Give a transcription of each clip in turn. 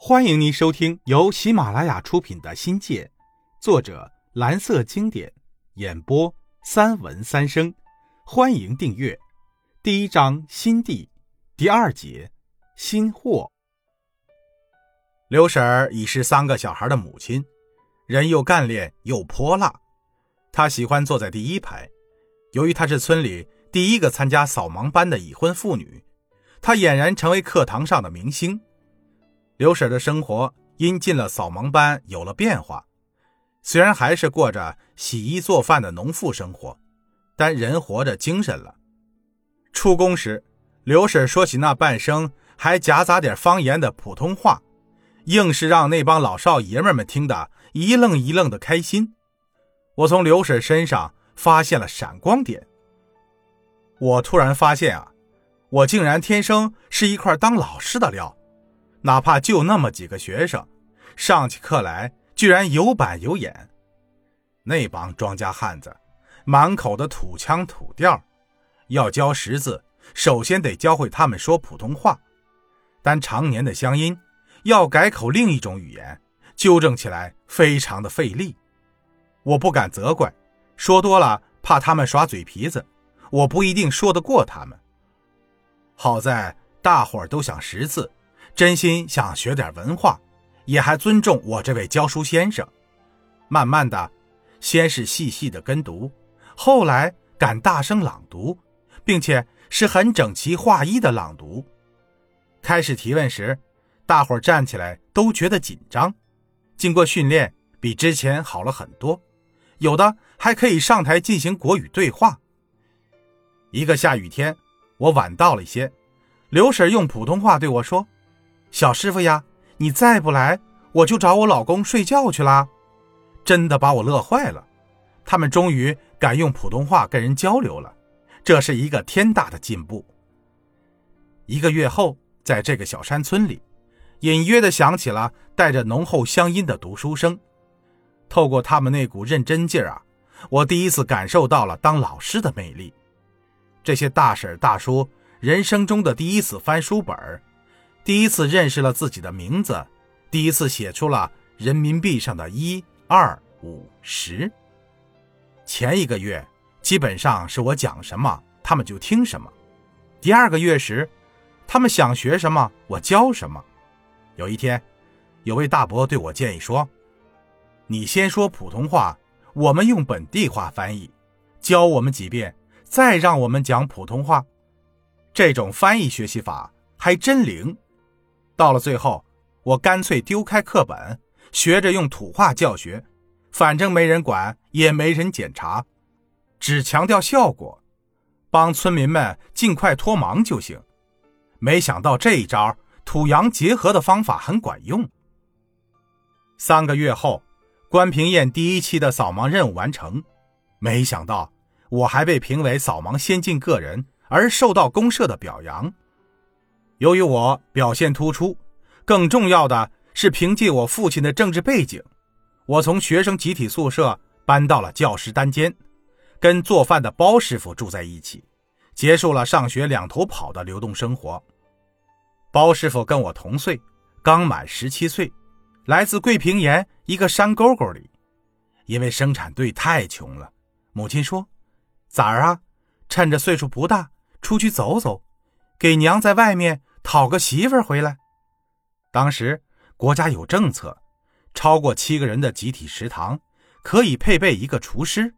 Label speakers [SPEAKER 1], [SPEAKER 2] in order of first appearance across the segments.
[SPEAKER 1] 欢迎您收听由喜马拉雅出品的《新界》，作者蓝色经典，演播三文三生。欢迎订阅。第一章新地，第二节新货。刘婶儿已是三个小孩的母亲，人又干练又泼辣。她喜欢坐在第一排，由于她是村里第一个参加扫盲班的已婚妇女，她俨然成为课堂上的明星。刘婶的生活因进了扫盲班有了变化，虽然还是过着洗衣做饭的农妇生活，但人活着精神了。出工时，刘婶说起那半生还夹杂点方言的普通话，硬是让那帮老少爷们们听得一愣一愣的开心。我从刘婶身上发现了闪光点。我突然发现啊，我竟然天生是一块当老师的料。哪怕就那么几个学生，上起课来居然有板有眼。那帮庄稼汉子，满口的土腔土调，要教识字，首先得教会他们说普通话。但常年的乡音，要改口另一种语言，纠正起来非常的费力。我不敢责怪，说多了怕他们耍嘴皮子，我不一定说得过他们。好在大伙儿都想识字。真心想学点文化，也还尊重我这位教书先生。慢慢的，先是细细的跟读，后来敢大声朗读，并且是很整齐划一的朗读。开始提问时，大伙站起来都觉得紧张。经过训练，比之前好了很多，有的还可以上台进行国语对话。一个下雨天，我晚到了一些，刘婶用普通话对我说。小师傅呀，你再不来，我就找我老公睡觉去啦！真的把我乐坏了。他们终于敢用普通话跟人交流了，这是一个天大的进步。一个月后，在这个小山村里，隐约的响起了带着浓厚乡音的读书声。透过他们那股认真劲儿啊，我第一次感受到了当老师的魅力。这些大婶大叔人生中的第一次翻书本儿。第一次认识了自己的名字，第一次写出了人民币上的一二五十。前一个月基本上是我讲什么，他们就听什么。第二个月时，他们想学什么，我教什么。有一天，有位大伯对我建议说：“你先说普通话，我们用本地话翻译，教我们几遍，再让我们讲普通话。这种翻译学习法还真灵。”到了最后，我干脆丢开课本，学着用土话教学，反正没人管，也没人检查，只强调效果，帮村民们尽快脱盲就行。没想到这一招土洋结合的方法很管用。三个月后，关平燕第一期的扫盲任务完成，没想到我还被评为扫盲先进个人，而受到公社的表扬。由于我表现突出，更重要的是凭借我父亲的政治背景，我从学生集体宿舍搬到了教师单间，跟做饭的包师傅住在一起，结束了上学两头跑的流动生活。包师傅跟我同岁，刚满十七岁，来自桂平岩一个山沟沟里。因为生产队太穷了，母亲说：“崽儿啊，趁着岁数不大，出去走走，给娘在外面。”讨个媳妇儿回来。当时国家有政策，超过七个人的集体食堂可以配备一个厨师。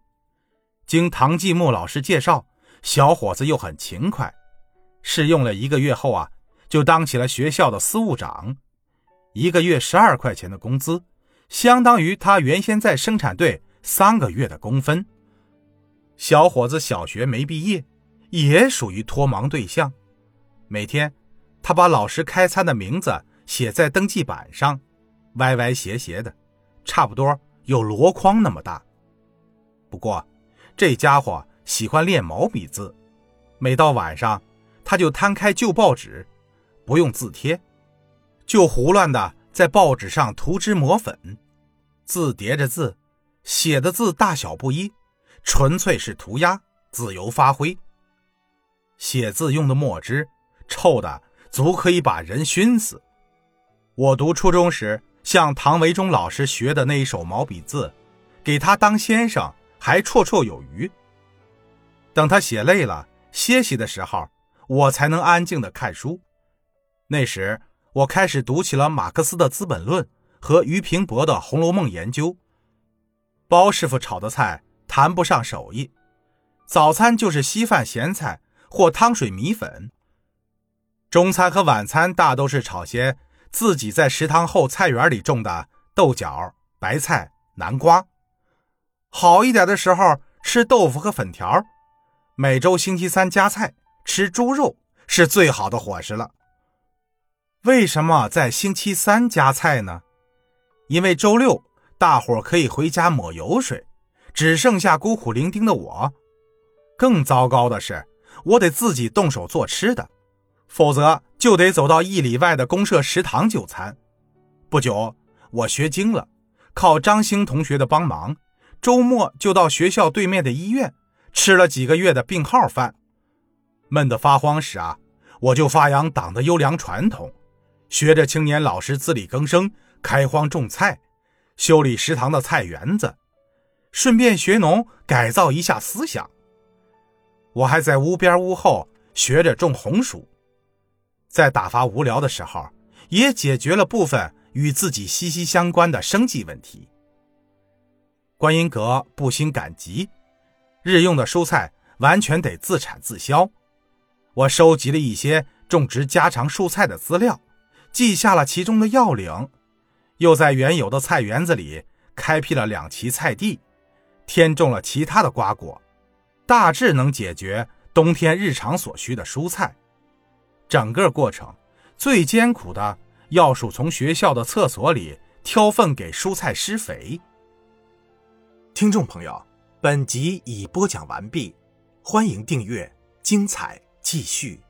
[SPEAKER 1] 经唐继木老师介绍，小伙子又很勤快，试用了一个月后啊，就当起了学校的司务长，一个月十二块钱的工资，相当于他原先在生产队三个月的工分。小伙子小学没毕业，也属于脱盲对象，每天。他把老师开餐的名字写在登记板上，歪歪斜斜的，差不多有箩筐那么大。不过，这家伙喜欢练毛笔字，每到晚上，他就摊开旧报纸，不用字贴，就胡乱的在报纸上涂脂抹粉，字叠着字，写的字大小不一，纯粹是涂鸦，自由发挥。写字用的墨汁，臭的。足可以把人熏死。我读初中时向唐维忠老师学的那一手毛笔字，给他当先生还绰绰有余。等他写累了歇息的时候，我才能安静的看书。那时我开始读起了马克思的《资本论》和俞平伯的《红楼梦》研究。包师傅炒的菜谈不上手艺，早餐就是稀饭、咸菜或汤水米粉。中餐和晚餐大都是炒些自己在食堂后菜园里种的豆角、白菜、南瓜。好一点的时候吃豆腐和粉条。每周星期三加菜吃猪肉是最好的伙食了。为什么在星期三加菜呢？因为周六大伙可以回家抹油水，只剩下孤苦伶仃的我。更糟糕的是，我得自己动手做吃的，否则就得走到一里外的公社食堂就餐。不久，我学精了，靠张星同学的帮忙，周末就到学校对面的医院。吃了几个月的病号饭，闷得发慌时啊，我就发扬党的优良传统，学着青年老师自力更生，开荒种菜，修理食堂的菜园子，顺便学农改造一下思想。我还在屋边屋后学着种红薯，在打发无聊的时候，也解决了部分与自己息息相关的生计问题。观音阁不兴赶集。日用的蔬菜完全得自产自销。我收集了一些种植家常蔬菜的资料，记下了其中的要领，又在原有的菜园子里开辟了两畦菜地，添种了其他的瓜果，大致能解决冬天日常所需的蔬菜。整个过程最艰苦的，要数从学校的厕所里挑粪给蔬菜施肥。
[SPEAKER 2] 听众朋友。本集已播讲完毕，欢迎订阅，精彩继续。